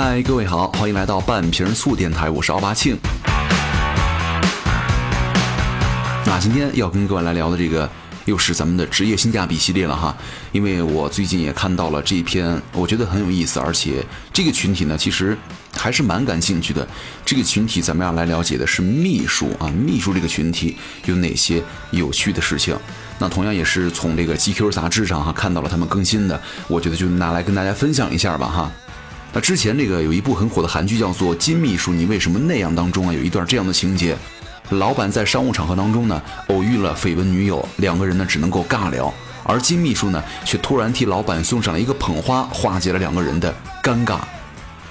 嗨，各位好，欢迎来到半瓶醋电台，我是奥巴庆。那今天要跟各位来聊的这个，又是咱们的职业性价比系列了哈。因为我最近也看到了这一篇，我觉得很有意思，而且这个群体呢，其实还是蛮感兴趣的。这个群体咱们要来了解的是秘书啊，秘书这个群体有哪些有趣的事情？那同样也是从这个 GQ 杂志上哈看到了他们更新的，我觉得就拿来跟大家分享一下吧哈。那之前这个有一部很火的韩剧叫做《金秘书你为什么那样》当中啊，有一段这样的情节：老板在商务场合当中呢偶遇了绯闻女友，两个人呢只能够尬聊，而金秘书呢却突然替老板送上了一个捧花，化解了两个人的尴尬。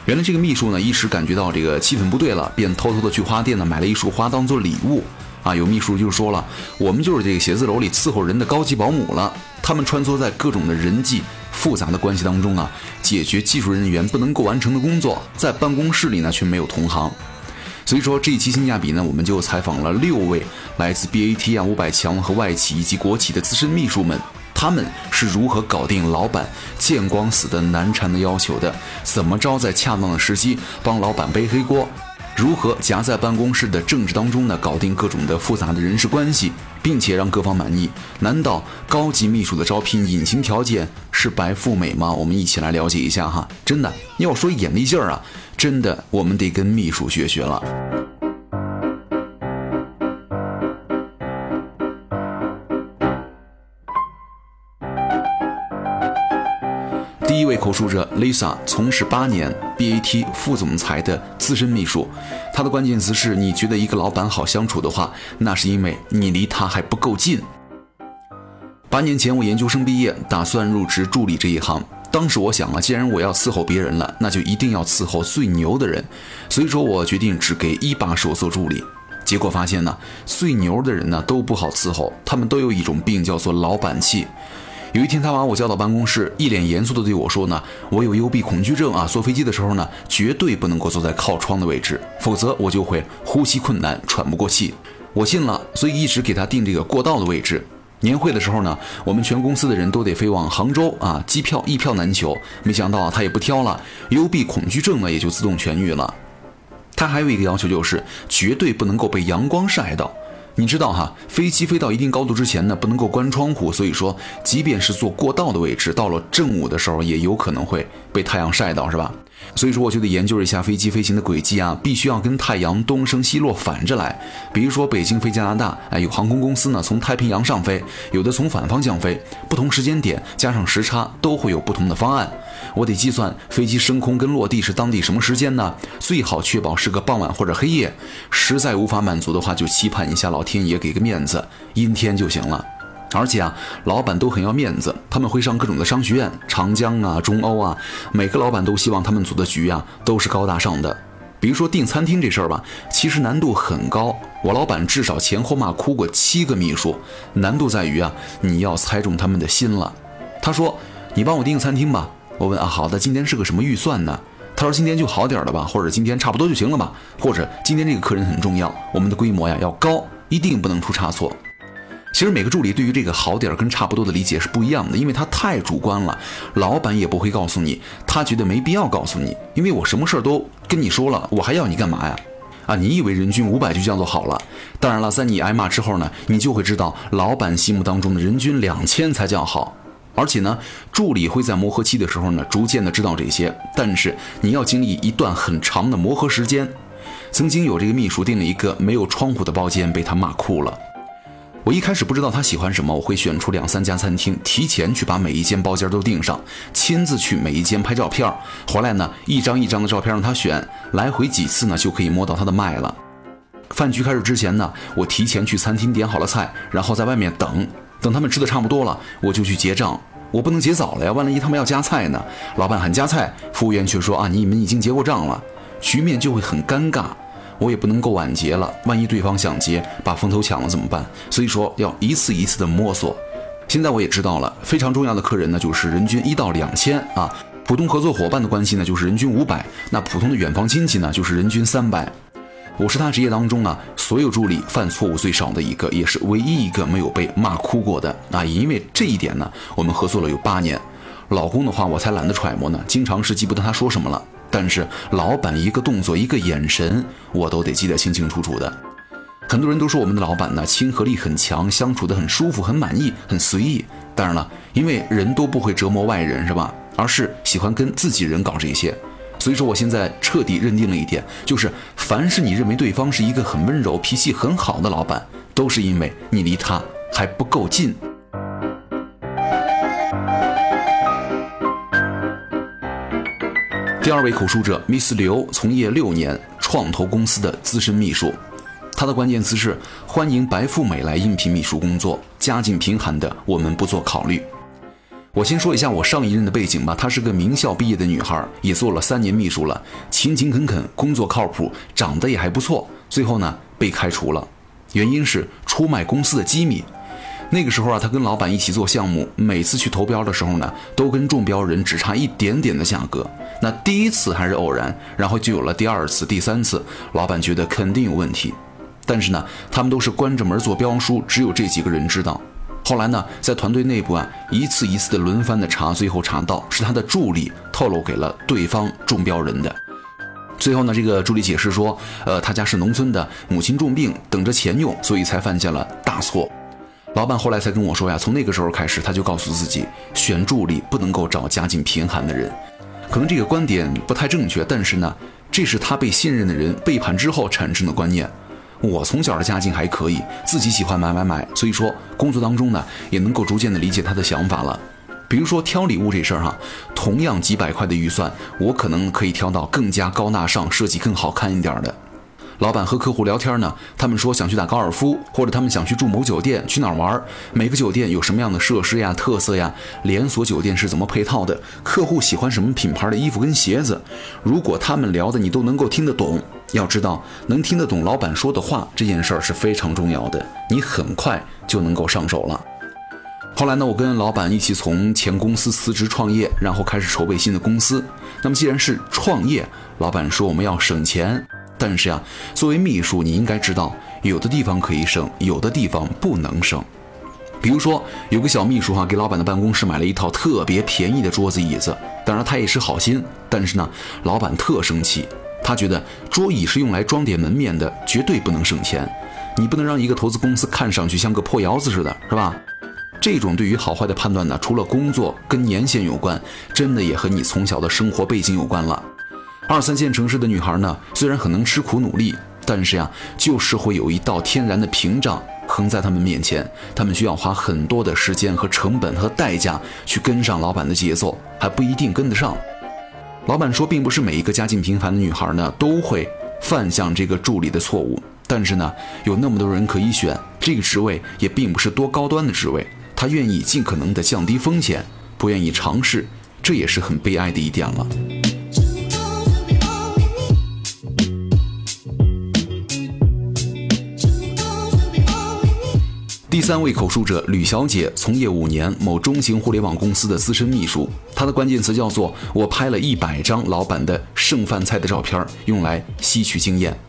原来这个秘书呢一时感觉到这个气氛不对了，便偷偷的去花店呢买了一束花当做礼物。啊，有秘书就说了，我们就是这个写字楼里伺候人的高级保姆了。他们穿梭在各种的人际复杂的关系当中啊，解决技术人员不能够完成的工作，在办公室里呢却没有同行。所以说这一期性价比呢，我们就采访了六位来自 BAT 啊、五百强和外企以及国企的资深秘书们，他们是如何搞定老板见光死的难缠的要求的？怎么着在恰当的时机帮老板背黑锅？如何夹在办公室的政治当中呢？搞定各种的复杂的人事关系，并且让各方满意？难道高级秘书的招聘隐形条件是白富美吗？我们一起来了解一下哈。真的要说眼力劲儿啊，真的我们得跟秘书学学了。口述者 Lisa 从事八年 BAT 副总裁的资深秘书，她的关键词是：你觉得一个老板好相处的话，那是因为你离他还不够近。八年前我研究生毕业，打算入职助理这一行。当时我想啊，既然我要伺候别人了，那就一定要伺候最牛的人。所以说我决定只给一把手做助理。结果发现呢，最牛的人呢都不好伺候，他们都有一种病，叫做老板气。有一天，他把我叫到办公室，一脸严肃地对我说：“呢，我有幽闭恐惧症啊，坐飞机的时候呢，绝对不能够坐在靠窗的位置，否则我就会呼吸困难，喘不过气。”我信了，所以一直给他定这个过道的位置。年会的时候呢，我们全公司的人都得飞往杭州啊，机票一票难求。没想到他也不挑了，幽闭恐惧症呢也就自动痊愈了。他还有一个要求，就是绝对不能够被阳光晒到。你知道哈，飞机飞到一定高度之前呢，不能够关窗户，所以说，即便是坐过道的位置，到了正午的时候，也有可能会被太阳晒到，是吧？所以说，我就得研究一下飞机飞行的轨迹啊，必须要跟太阳东升西落反着来。比如说，北京飞加拿大，哎，有航空公司呢从太平洋上飞，有的从反方向飞，不同时间点加上时差都会有不同的方案。我得计算飞机升空跟落地是当地什么时间呢？最好确保是个傍晚或者黑夜。实在无法满足的话，就期盼一下老天爷给个面子，阴天就行了。而且啊，老板都很要面子，他们会上各种的商学院，长江啊、中欧啊，每个老板都希望他们组的局啊都是高大上的。比如说订餐厅这事儿吧，其实难度很高。我老板至少前后骂哭过七个秘书，难度在于啊，你要猜中他们的心了。他说：“你帮我订个餐厅吧。”我问啊，好的，今天是个什么预算呢？他说今天就好点了吧，或者今天差不多就行了吧，或者今天这个客人很重要，我们的规模呀要高，一定不能出差错。其实每个助理对于这个好点儿跟差不多的理解是不一样的，因为他太主观了，老板也不会告诉你，他觉得没必要告诉你，因为我什么事儿都跟你说了，我还要你干嘛呀？啊，你以为人均五百就叫做好了？当然了，在你挨骂之后呢，你就会知道老板心目当中的人均两千才叫好。而且呢，助理会在磨合期的时候呢，逐渐的知道这些。但是你要经历一段很长的磨合时间。曾经有这个秘书订了一个没有窗户的包间，被他骂哭了。我一开始不知道他喜欢什么，我会选出两三家餐厅，提前去把每一间包间都订上，亲自去每一间拍照片，回来呢，一张一张的照片让他选，来回几次呢，就可以摸到他的脉了。饭局开始之前呢，我提前去餐厅点好了菜，然后在外面等。等他们吃的差不多了，我就去结账。我不能结早了呀，万一他们要加菜呢？老板喊加菜，服务员却说啊，你们已经结过账了，局面就会很尴尬。我也不能够晚结了，万一对方想结，把风头抢了怎么办？所以说要一次一次的摸索。现在我也知道了，非常重要的客人呢，就是人均一到两千啊，普通合作伙伴的关系呢，就是人均五百，那普通的远房亲戚呢，就是人均三百。我是他职业当中呢，所有助理犯错误最少的一个，也是唯一一个没有被骂哭过的啊！也因为这一点呢，我们合作了有八年。老公的话我才懒得揣摩呢，经常是记不得他说什么了。但是老板一个动作、一个眼神，我都得记得清清楚楚的。很多人都说我们的老板呢，亲和力很强，相处的很舒服、很满意、很随意。当然了，因为人都不会折磨外人，是吧？而是喜欢跟自己人搞这些。所以说，我现在彻底认定了一点，就是凡是你认为对方是一个很温柔、脾气很好的老板，都是因为你离他还不够近。第二位口述者 Miss 刘从业六年，创投公司的资深秘书。他的关键词是欢迎白富美来应聘秘书工作，家境贫寒的我们不做考虑。我先说一下我上一任的背景吧，她是个名校毕业的女孩，也做了三年秘书了，勤勤恳恳，工作靠谱，长得也还不错。最后呢被开除了，原因是出卖公司的机密。那个时候啊，他跟老板一起做项目，每次去投标的时候呢，都跟中标人只差一点点的价格。那第一次还是偶然，然后就有了第二次、第三次。老板觉得肯定有问题，但是呢，他们都是关着门做标书，只有这几个人知道。后来呢，在团队内部啊，一次一次的轮番的查，最后查到是他的助理透露给了对方中标人的。最后呢，这个助理解释说，呃，他家是农村的，母亲重病，等着钱用，所以才犯下了大错。老板后来才跟我说呀，从那个时候开始，他就告诉自己，选助理不能够找家境贫寒的人。可能这个观点不太正确，但是呢，这是他被信任的人背叛之后产生的观念。我从小的家境还可以，自己喜欢买买买，所以说工作当中呢，也能够逐渐的理解他的想法了。比如说挑礼物这事儿哈，同样几百块的预算，我可能可以挑到更加高大上、设计更好看一点的。老板和客户聊天呢，他们说想去打高尔夫，或者他们想去住某酒店，去哪儿玩？每个酒店有什么样的设施呀、特色呀？连锁酒店是怎么配套的？客户喜欢什么品牌的衣服跟鞋子？如果他们聊的你都能够听得懂，要知道能听得懂老板说的话这件事儿是非常重要的，你很快就能够上手了。后来呢，我跟老板一起从前公司辞职创业，然后开始筹备新的公司。那么既然是创业，老板说我们要省钱。但是呀，作为秘书，你应该知道，有的地方可以省，有的地方不能省。比如说，有个小秘书哈，给老板的办公室买了一套特别便宜的桌子椅子，当然他也是好心，但是呢，老板特生气，他觉得桌椅是用来装点门面的，绝对不能省钱。你不能让一个投资公司看上去像个破窑子似的，是吧？这种对于好坏的判断呢，除了工作跟年限有关，真的也和你从小的生活背景有关了。二三线城市的女孩呢，虽然很能吃苦努力，但是呀，就是会有一道天然的屏障横在她们面前，她们需要花很多的时间和成本和代价去跟上老板的节奏，还不一定跟得上。老板说，并不是每一个家境平凡的女孩呢都会犯下这个助理的错误，但是呢，有那么多人可以选，这个职位也并不是多高端的职位，她愿意尽可能的降低风险，不愿意尝试，这也是很悲哀的一点了。第三位口述者吕小姐从业五年，某中型互联网公司的资深秘书。她的关键词叫做“我拍了一百张老板的剩饭菜的照片，用来吸取经验”。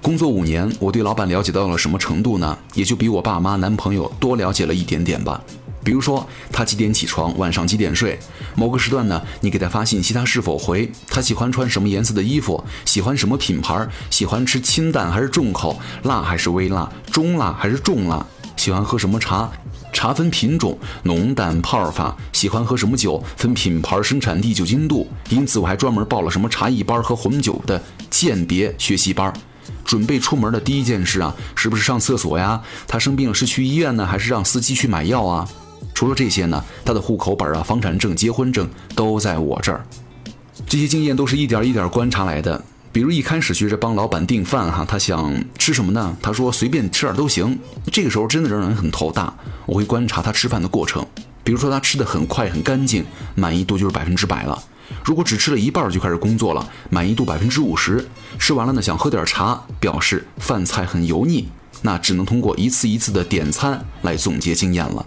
工作五年，我对老板了解到了什么程度呢？也就比我爸妈、男朋友多了解了一点点吧。比如说，他几点起床，晚上几点睡，某个时段呢，你给他发信息，他是否回？他喜欢穿什么颜色的衣服？喜欢什么品牌？喜欢吃清淡还是重口？辣还是微辣？中辣还是重辣？喜欢喝什么茶？茶分品种，浓淡泡法。喜欢喝什么酒？分品牌、生产地、酒精度。因此，我还专门报了什么茶艺班和红酒的鉴别学习班。准备出门的第一件事啊，是不是上厕所呀？他生病了是去医院呢，还是让司机去买药啊？除了这些呢，他的户口本啊、房产证、结婚证都在我这儿。这些经验都是一点一点观察来的。比如一开始学着帮老板订饭哈，他想吃什么呢？他说随便吃点都行。这个时候真的让人很头大。我会观察他吃饭的过程，比如说他吃的很快很干净，满意度就是百分之百了。如果只吃了一半就开始工作了，满意度百分之五十。吃完了呢，想喝点茶，表示饭菜很油腻，那只能通过一次一次的点餐来总结经验了。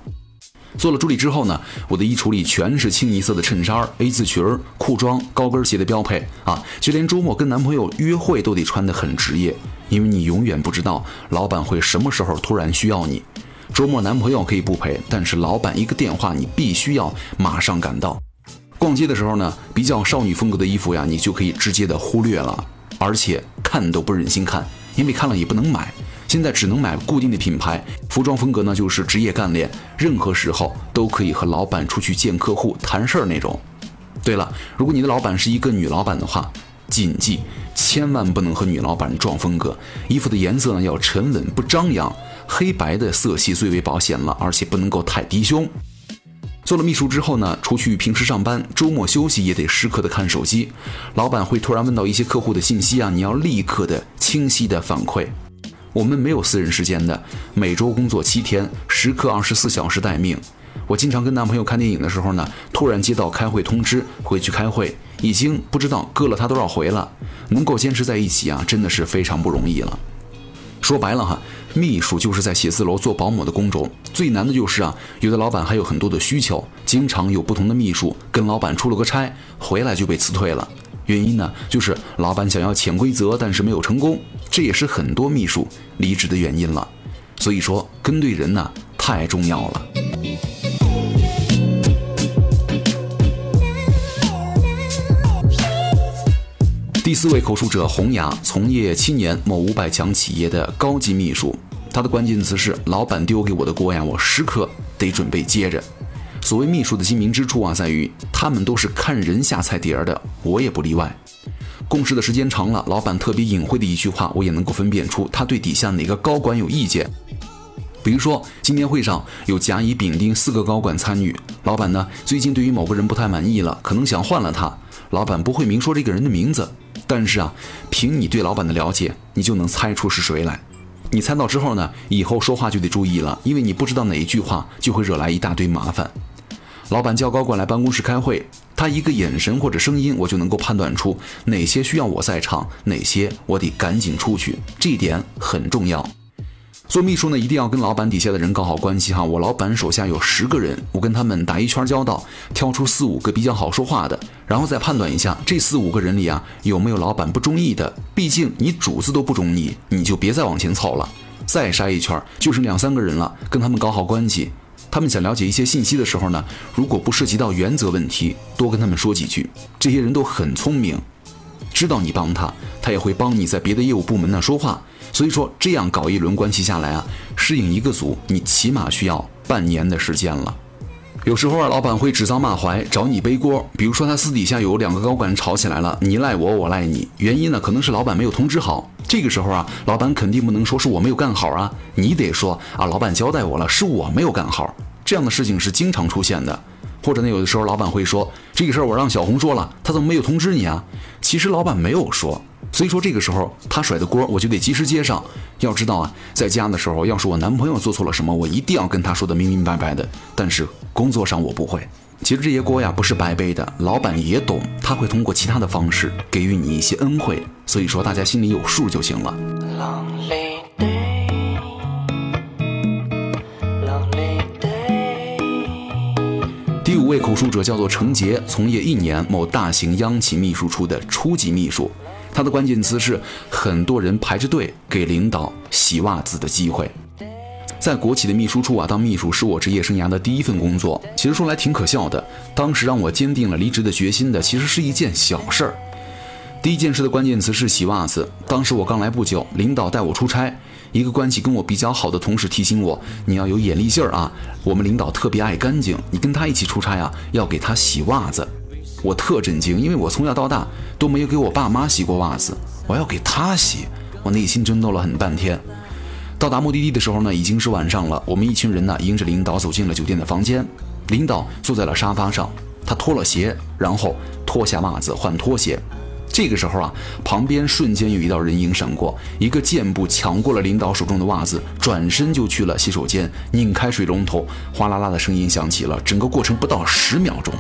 做了助理之后呢，我的衣橱里全是清一色的衬衫、A 字裙、裤装、高跟鞋的标配啊，就连周末跟男朋友约会都得穿得很职业，因为你永远不知道老板会什么时候突然需要你。周末男朋友可以不陪，但是老板一个电话，你必须要马上赶到。逛街的时候呢，比较少女风格的衣服呀，你就可以直接的忽略了，而且看都不忍心看，因为看了也不能买。现在只能买固定的品牌，服装风格呢就是职业干练，任何时候都可以和老板出去见客户谈事儿那种。对了，如果你的老板是一个女老板的话，谨记千万不能和女老板撞风格，衣服的颜色呢要沉稳不张扬，黑白的色系最为保险了，而且不能够太低胸。做了秘书之后呢，除去平时上班，周末休息也得时刻的看手机，老板会突然问到一些客户的信息啊，你要立刻的清晰的反馈。我们没有私人时间的，每周工作七天，时刻二十四小时待命。我经常跟男朋友看电影的时候呢，突然接到开会通知，回去开会，已经不知道搁了他多少回了。能够坚持在一起啊，真的是非常不容易了。说白了哈，秘书就是在写字楼做保姆的工种，最难的就是啊，有的老板还有很多的需求，经常有不同的秘书跟老板出了个差，回来就被辞退了。原因呢，就是老板想要潜规则，但是没有成功，这也是很多秘书离职的原因了。所以说，跟对人呢太重要了。第四位口述者洪雅，从业七年，某五百强企业的高级秘书。他的关键词是：老板丢给我的锅呀，我时刻得准备接着。所谓秘书的精明之处啊，在于他们都是看人下菜碟儿的，我也不例外。共事的时间长了，老板特别隐晦的一句话，我也能够分辨出他对底下哪个高管有意见。比如说，今天会上有甲、乙、丙、丁四个高管参与，老板呢最近对于某个人不太满意了，可能想换了他。老板不会明说这个人的名字，但是啊，凭你对老板的了解，你就能猜出是谁来。你猜到之后呢，以后说话就得注意了，因为你不知道哪一句话就会惹来一大堆麻烦。老板叫高管来办公室开会，他一个眼神或者声音，我就能够判断出哪些需要我在场，哪些我得赶紧出去，这一点很重要。做秘书呢，一定要跟老板底下的人搞好关系哈。我老板手下有十个人，我跟他们打一圈交道，挑出四五个比较好说话的，然后再判断一下这四五个人里啊有没有老板不中意的。毕竟你主子都不中意，你就别再往前凑了。再筛一圈，就剩两三个人了，跟他们搞好关系。他们想了解一些信息的时候呢，如果不涉及到原则问题，多跟他们说几句。这些人都很聪明，知道你帮他，他也会帮你在别的业务部门呢说话。所以说，这样搞一轮关系下来啊，适应一个组，你起码需要半年的时间了。有时候啊，老板会指桑骂槐，找你背锅。比如说，他私底下有两个高管吵起来了，你赖我，我赖你。原因呢，可能是老板没有通知好。这个时候啊，老板肯定不能说是我没有干好啊，你得说啊，老板交代我了，是我没有干好。这样的事情是经常出现的。或者呢，有的时候老板会说，这个事儿我让小红说了，他怎么没有通知你啊？其实老板没有说。所以说这个时候他甩的锅，我就得及时接上。要知道啊，在家的时候，要是我男朋友做错了什么，我一定要跟他说的明明白白的。但是工作上我不会。其实这些锅呀不是白背的，老板也懂，他会通过其他的方式给予你一些恩惠。所以说大家心里有数就行了。位口述者叫做程杰，从业一年，某大型央企秘书处的初级秘书。他的关键词是很多人排着队给领导洗袜子的机会。在国企的秘书处啊，当秘书是我职业生涯的第一份工作。其实说来挺可笑的，当时让我坚定了离职的决心的，其实是一件小事儿。第一件事的关键词是洗袜子。当时我刚来不久，领导带我出差，一个关系跟我比较好的同事提醒我：“你要有眼力劲儿啊，我们领导特别爱干净，你跟他一起出差啊，要给他洗袜子。”我特震惊，因为我从小到大都没有给我爸妈洗过袜子，我要给他洗，我内心争斗了很半天。到达目的地的时候呢，已经是晚上了。我们一群人呢，迎着领导走进了酒店的房间。领导坐在了沙发上，他脱了鞋，然后脱下袜子换拖鞋。这个时候啊，旁边瞬间有一道人影闪过，一个箭步抢过了领导手中的袜子，转身就去了洗手间，拧开水龙头，哗啦啦的声音响起了。整个过程不到十秒钟。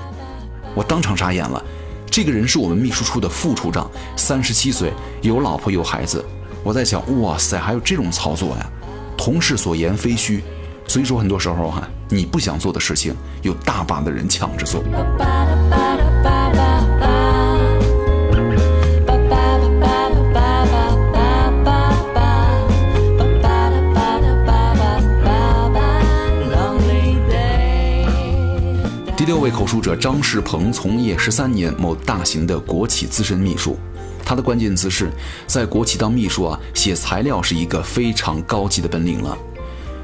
我当场傻眼了，这个人是我们秘书处的副处长，三十七岁，有老婆有孩子。我在想，哇塞，还有这种操作呀？同事所言非虚，所以说很多时候哈，你不想做的事情，有大把的人抢着做。述者张世鹏从业十三年，某大型的国企资深秘书。他的关键词是在国企当秘书啊，写材料是一个非常高级的本领了。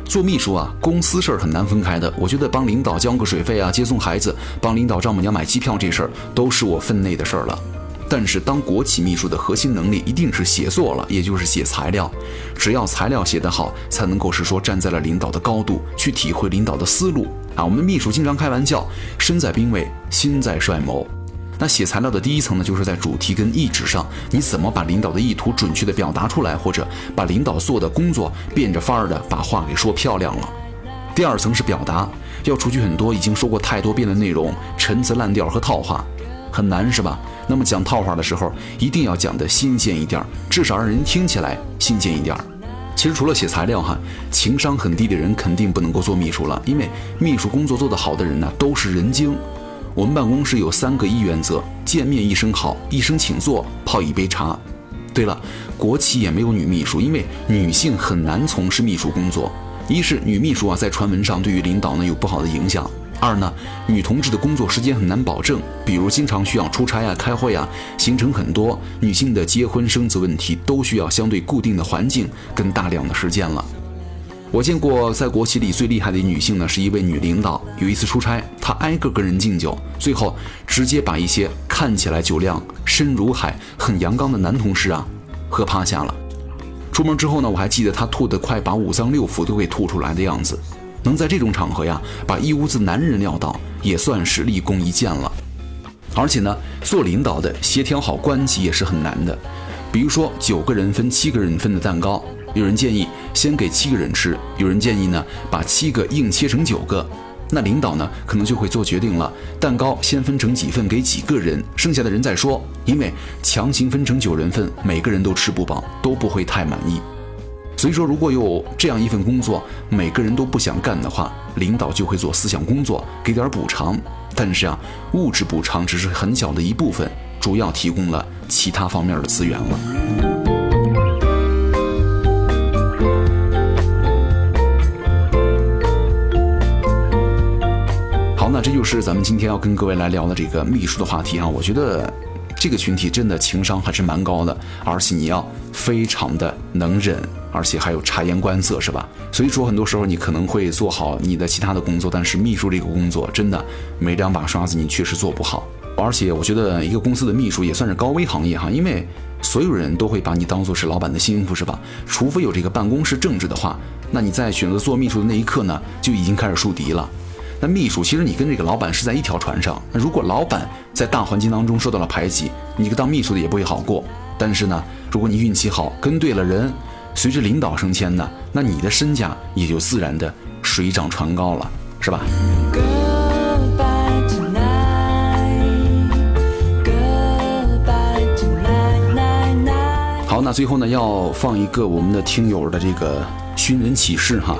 做秘书啊，公司事儿很难分开的。我觉得帮领导交个水费啊，接送孩子，帮领导丈母娘买机票这事儿，都是我分内的事儿了。但是当国企秘书的核心能力一定是写作了，也就是写材料。只要材料写得好，才能够是说站在了领导的高度去体会领导的思路啊。我们的秘书经常开玩笑，身在兵位，心在帅谋。那写材料的第一层呢，就是在主题跟意志上，你怎么把领导的意图准确的表达出来，或者把领导做的工作变着法儿的把话给说漂亮了。第二层是表达，要除去很多已经说过太多遍的内容、陈词滥调和套话，很难是吧？那么讲套话的时候，一定要讲的新鲜一点，至少让人听起来新鲜一点。其实除了写材料哈，情商很低的人肯定不能够做秘书了，因为秘书工作做得好的人呢，都是人精。我们办公室有三个一原则：见面一声好，一声请坐，泡一杯茶。对了，国企也没有女秘书，因为女性很难从事秘书工作。一是女秘书啊，在传闻上对于领导呢有不好的影响；二呢，女同志的工作时间很难保证，比如经常需要出差啊、开会啊，行程很多。女性的结婚生子问题都需要相对固定的环境跟大量的时间了。我见过在国企里最厉害的女性呢，是一位女领导。有一次出差，她挨个跟人敬酒，最后直接把一些看起来酒量深如海、很阳刚的男同事啊喝趴下了。出门之后呢，我还记得她吐得快把五脏六腑都给吐出来的样子。能在这种场合呀，把一屋子男人撂倒，也算是立功一件了。而且呢，做领导的协调好关系也是很难的。比如说，九个人分七个人分的蛋糕。有人建议先给七个人吃，有人建议呢把七个硬切成九个，那领导呢可能就会做决定了，蛋糕先分成几份给几个人，剩下的人再说，因为强行分成九人份，每个人都吃不饱，都不会太满意。所以说，如果有这样一份工作，每个人都不想干的话，领导就会做思想工作，给点补偿。但是啊，物质补偿只是很小的一部分，主要提供了其他方面的资源了。好那这就是咱们今天要跟各位来聊的这个秘书的话题啊！我觉得这个群体真的情商还是蛮高的，而且你要非常的能忍，而且还有察言观色，是吧？所以说很多时候你可能会做好你的其他的工作，但是秘书这个工作真的没两把刷子，你确实做不好。而且我觉得一个公司的秘书也算是高危行业哈，因为所有人都会把你当做是老板的心腹，是吧？除非有这个办公室政治的话，那你在选择做秘书的那一刻呢，就已经开始树敌了。那秘书其实你跟这个老板是在一条船上。那如果老板在大环境当中受到了排挤，你个当秘书的也不会好过。但是呢，如果你运气好，跟对了人，随着领导升迁呢，那你的身价也就自然的水涨船高了，是吧？好，那最后呢，要放一个我们的听友的这个寻人启事哈。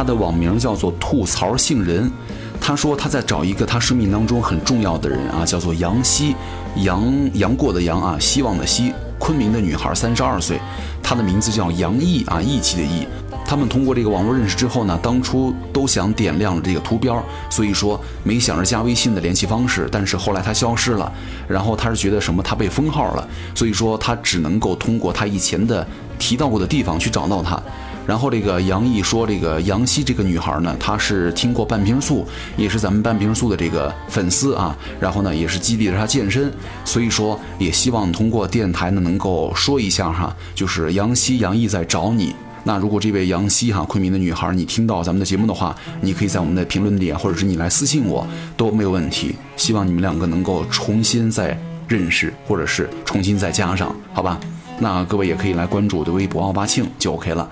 他的网名叫做吐槽杏仁，他说他在找一个他生命当中很重要的人啊，叫做杨希，杨杨过的杨啊，希望的希，昆明的女孩，三十二岁，她的名字叫杨毅啊，义气的义。他们通过这个网络认识之后呢，当初都想点亮这个图标，所以说没想着加微信的联系方式，但是后来他消失了，然后他是觉得什么他被封号了，所以说他只能够通过他以前的提到过的地方去找到他。然后这个杨毅说，这个杨希这个女孩呢，她是听过半瓶醋，也是咱们半瓶醋的这个粉丝啊。然后呢，也是激励着她健身，所以说也希望通过电台呢，能够说一下哈，就是杨希杨毅在找你。那如果这位杨希哈昆明的女孩，你听到咱们的节目的话，你可以在我们的评论里，或者是你来私信我都没有问题。希望你们两个能够重新再认识，或者是重新再加上，好吧？那各位也可以来关注我的微博奥巴庆就 OK 了。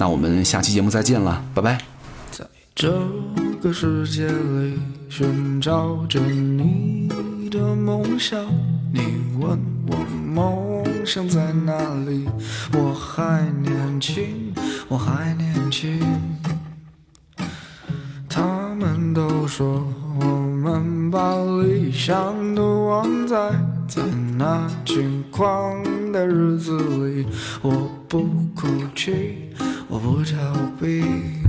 那我们下期节目再见了，拜拜。在这个世界里寻找着你的梦想，你问我梦想在哪里？我还年轻，我还年轻。他们都说我们把理想都忘在在那轻狂的日子里，我不哭泣。我不逃避。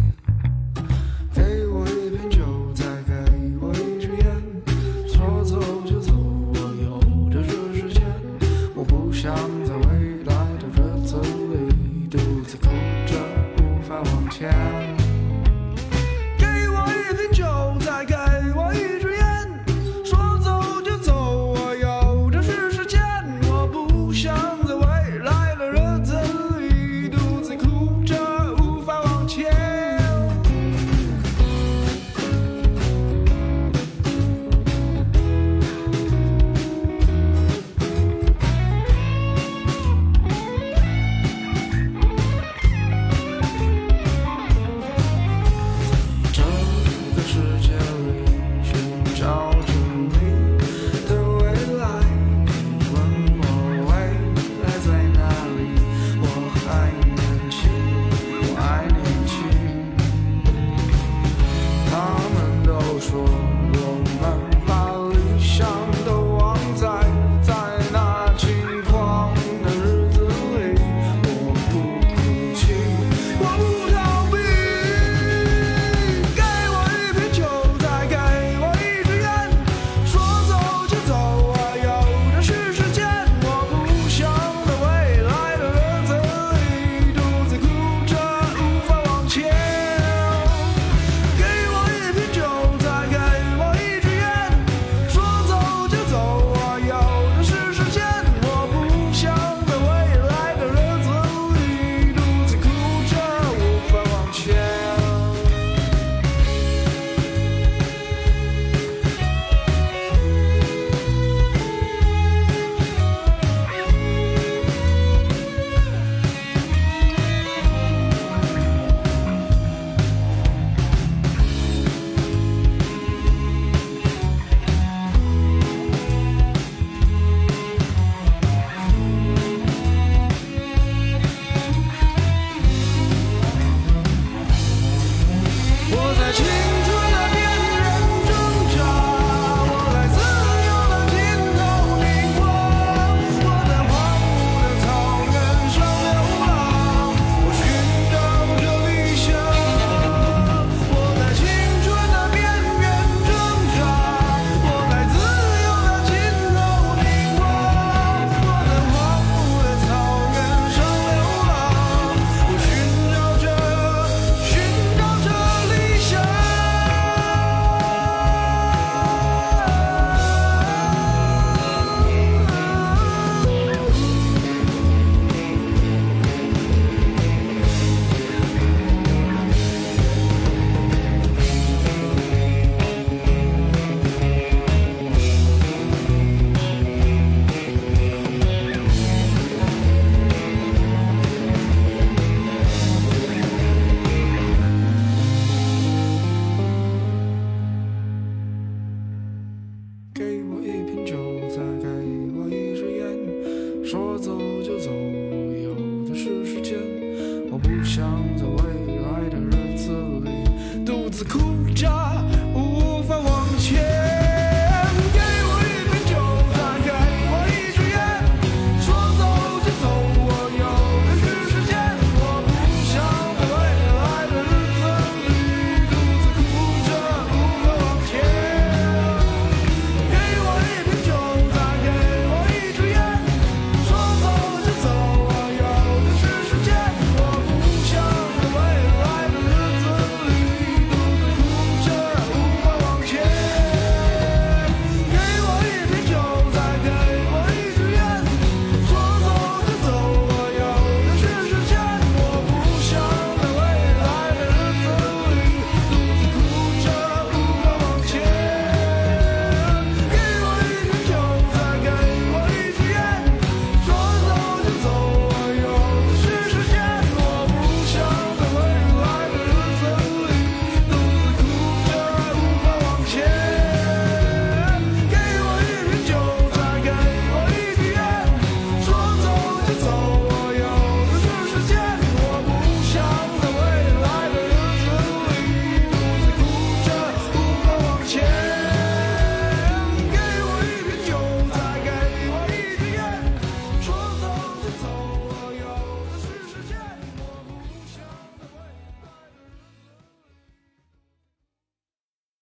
a cool job.